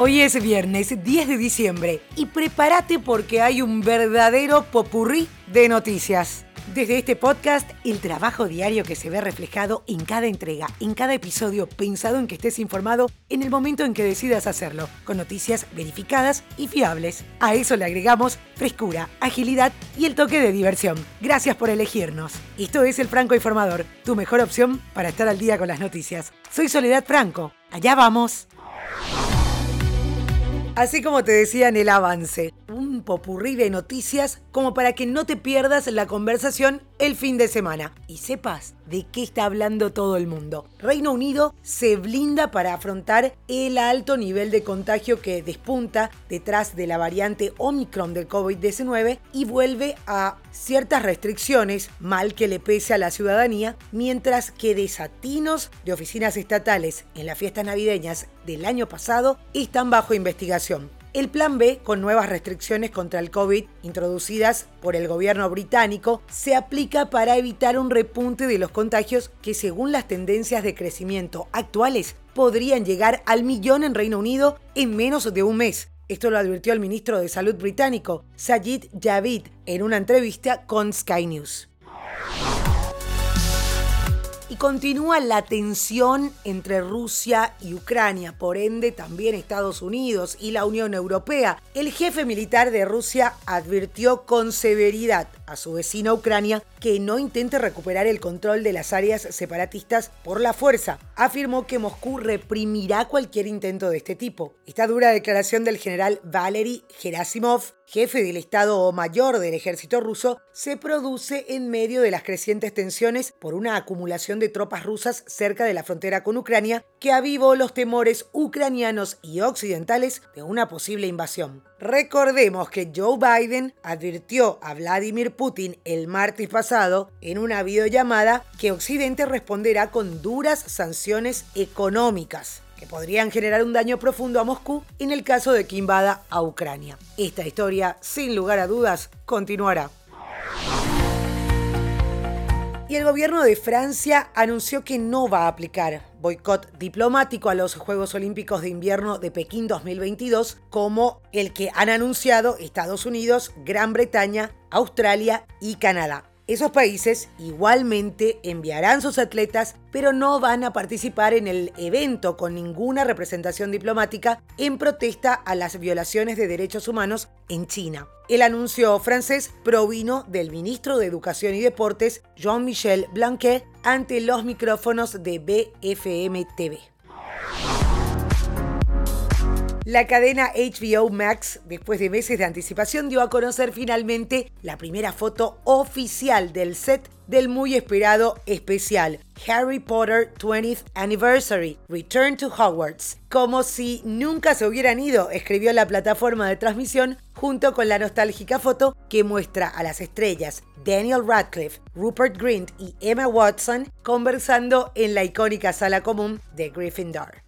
Hoy es viernes 10 de diciembre y prepárate porque hay un verdadero popurrí de noticias. Desde este podcast, el trabajo diario que se ve reflejado en cada entrega, en cada episodio, pensado en que estés informado en el momento en que decidas hacerlo, con noticias verificadas y fiables. A eso le agregamos frescura, agilidad y el toque de diversión. Gracias por elegirnos. Esto es El Franco Informador, tu mejor opción para estar al día con las noticias. Soy Soledad Franco. Allá vamos. Así como te decía en el avance, un popurrí de noticias como para que no te pierdas la conversación el fin de semana y sepas de qué está hablando todo el mundo. Reino Unido se blinda para afrontar el alto nivel de contagio que despunta detrás de la variante Omicron del COVID-19 y vuelve a ciertas restricciones, mal que le pese a la ciudadanía, mientras que desatinos de oficinas estatales en las fiestas navideñas del año pasado están bajo investigación. El plan B, con nuevas restricciones contra el COVID introducidas por el gobierno británico, se aplica para evitar un repunte de los contagios que según las tendencias de crecimiento actuales podrían llegar al millón en Reino Unido en menos de un mes. Esto lo advirtió el ministro de Salud británico, Sajid Javid, en una entrevista con Sky News y continúa la tensión entre Rusia y Ucrania, por ende también Estados Unidos y la Unión Europea. El jefe militar de Rusia advirtió con severidad a su vecino Ucrania que no intente recuperar el control de las áreas separatistas por la fuerza. Afirmó que Moscú reprimirá cualquier intento de este tipo. Esta dura declaración del general Valery Gerasimov, jefe del Estado Mayor del ejército ruso, se produce en medio de las crecientes tensiones por una acumulación de tropas rusas cerca de la frontera con Ucrania que avivó los temores ucranianos y occidentales de una posible invasión. Recordemos que Joe Biden advirtió a Vladimir Putin el martes pasado en una videollamada que Occidente responderá con duras sanciones económicas que podrían generar un daño profundo a Moscú en el caso de que invada a Ucrania. Esta historia, sin lugar a dudas, continuará. Y el gobierno de Francia anunció que no va a aplicar boicot diplomático a los Juegos Olímpicos de Invierno de Pekín 2022 como el que han anunciado Estados Unidos, Gran Bretaña, Australia y Canadá. Esos países igualmente enviarán sus atletas, pero no van a participar en el evento con ninguna representación diplomática en protesta a las violaciones de derechos humanos en China. El anuncio francés provino del ministro de Educación y Deportes, Jean-Michel Blanquet, ante los micrófonos de BFM TV. La cadena HBO Max, después de meses de anticipación, dio a conocer finalmente la primera foto oficial del set del muy esperado especial Harry Potter 20th Anniversary, Return to Hogwarts. Como si nunca se hubieran ido, escribió la plataforma de transmisión junto con la nostálgica foto que muestra a las estrellas Daniel Radcliffe, Rupert Grint y Emma Watson conversando en la icónica sala común de Gryffindor.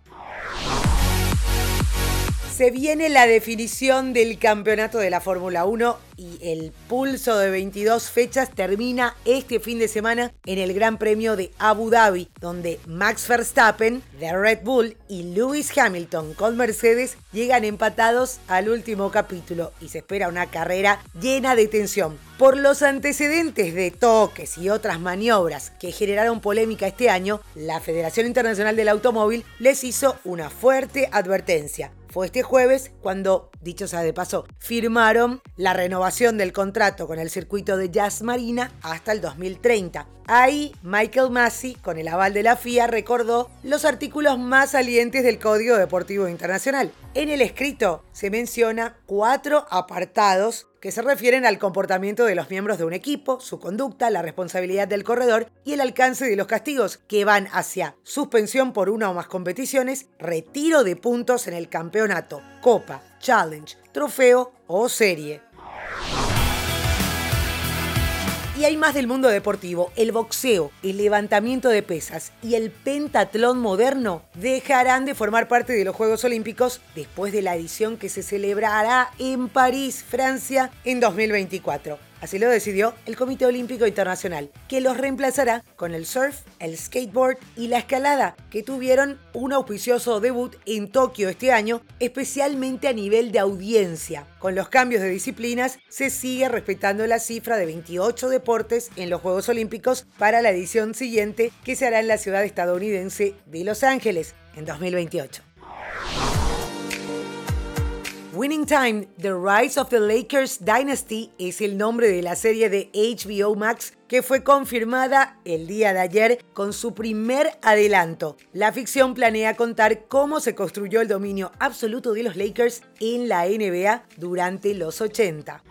Se viene la definición del campeonato de la Fórmula 1 y el pulso de 22 fechas termina este fin de semana en el Gran Premio de Abu Dhabi, donde Max Verstappen de Red Bull y Lewis Hamilton con Mercedes llegan empatados al último capítulo y se espera una carrera llena de tensión. Por los antecedentes de toques y otras maniobras que generaron polémica este año, la Federación Internacional del Automóvil les hizo una fuerte advertencia fue este jueves cuando, dicho sea de paso, firmaron la renovación del contrato con el circuito de Jazz Marina hasta el 2030. Ahí, Michael Massey, con el aval de la FIA, recordó los artículos más salientes del Código Deportivo Internacional. En el escrito se menciona cuatro apartados que se refieren al comportamiento de los miembros de un equipo, su conducta, la responsabilidad del corredor y el alcance de los castigos, que van hacia suspensión por una o más competiciones, retiro de puntos en el campeonato, copa, challenge, trofeo o serie. Y hay más del mundo deportivo. El boxeo, el levantamiento de pesas y el pentatlón moderno dejarán de formar parte de los Juegos Olímpicos después de la edición que se celebrará en París, Francia, en 2024. Así lo decidió el Comité Olímpico Internacional, que los reemplazará con el surf, el skateboard y la escalada, que tuvieron un auspicioso debut en Tokio este año, especialmente a nivel de audiencia. Con los cambios de disciplinas, se sigue respetando la cifra de 28 deportes en los Juegos Olímpicos para la edición siguiente, que se hará en la ciudad estadounidense de Los Ángeles en 2028. Winning Time, The Rise of the Lakers Dynasty es el nombre de la serie de HBO Max que fue confirmada el día de ayer con su primer adelanto. La ficción planea contar cómo se construyó el dominio absoluto de los Lakers en la NBA durante los 80.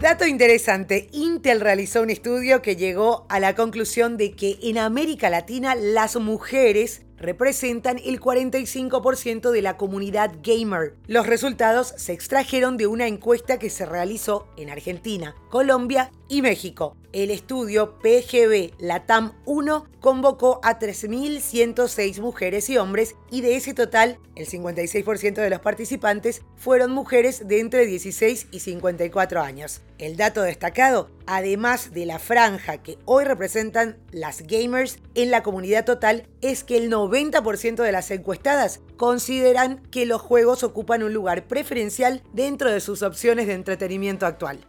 Dato interesante, Intel realizó un estudio que llegó a la conclusión de que en América Latina las mujeres representan el 45% de la comunidad gamer. Los resultados se extrajeron de una encuesta que se realizó en Argentina, Colombia y México. El estudio PGB Latam 1 convocó a 3.106 mujeres y hombres y de ese total, el 56% de los participantes fueron mujeres de entre 16 y 54 años. El dato destacado, además de la franja que hoy representan las gamers en la comunidad total, es que el 90% de las encuestadas consideran que los juegos ocupan un lugar preferencial dentro de sus opciones de entretenimiento actual.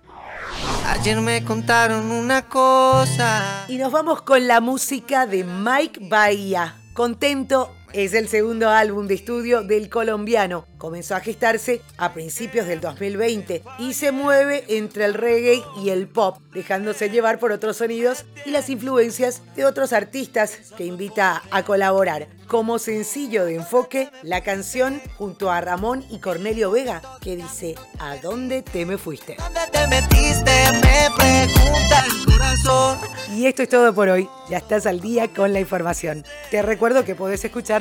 Ayer me contaron una cosa. Y nos vamos con la música de Mike Bahía. Contento es el segundo álbum de estudio del colombiano. Comenzó a gestarse a principios del 2020 y se mueve entre el reggae y el pop, dejándose llevar por otros sonidos y las influencias de otros artistas que invita a colaborar. Como sencillo de enfoque, la canción junto a Ramón y Cornelio Vega que dice ¿A dónde te me fuiste? ¿Dónde te metiste? Me pregunta el corazón. Y esto es todo por hoy. Ya estás al día con la información. Te recuerdo que podés escuchar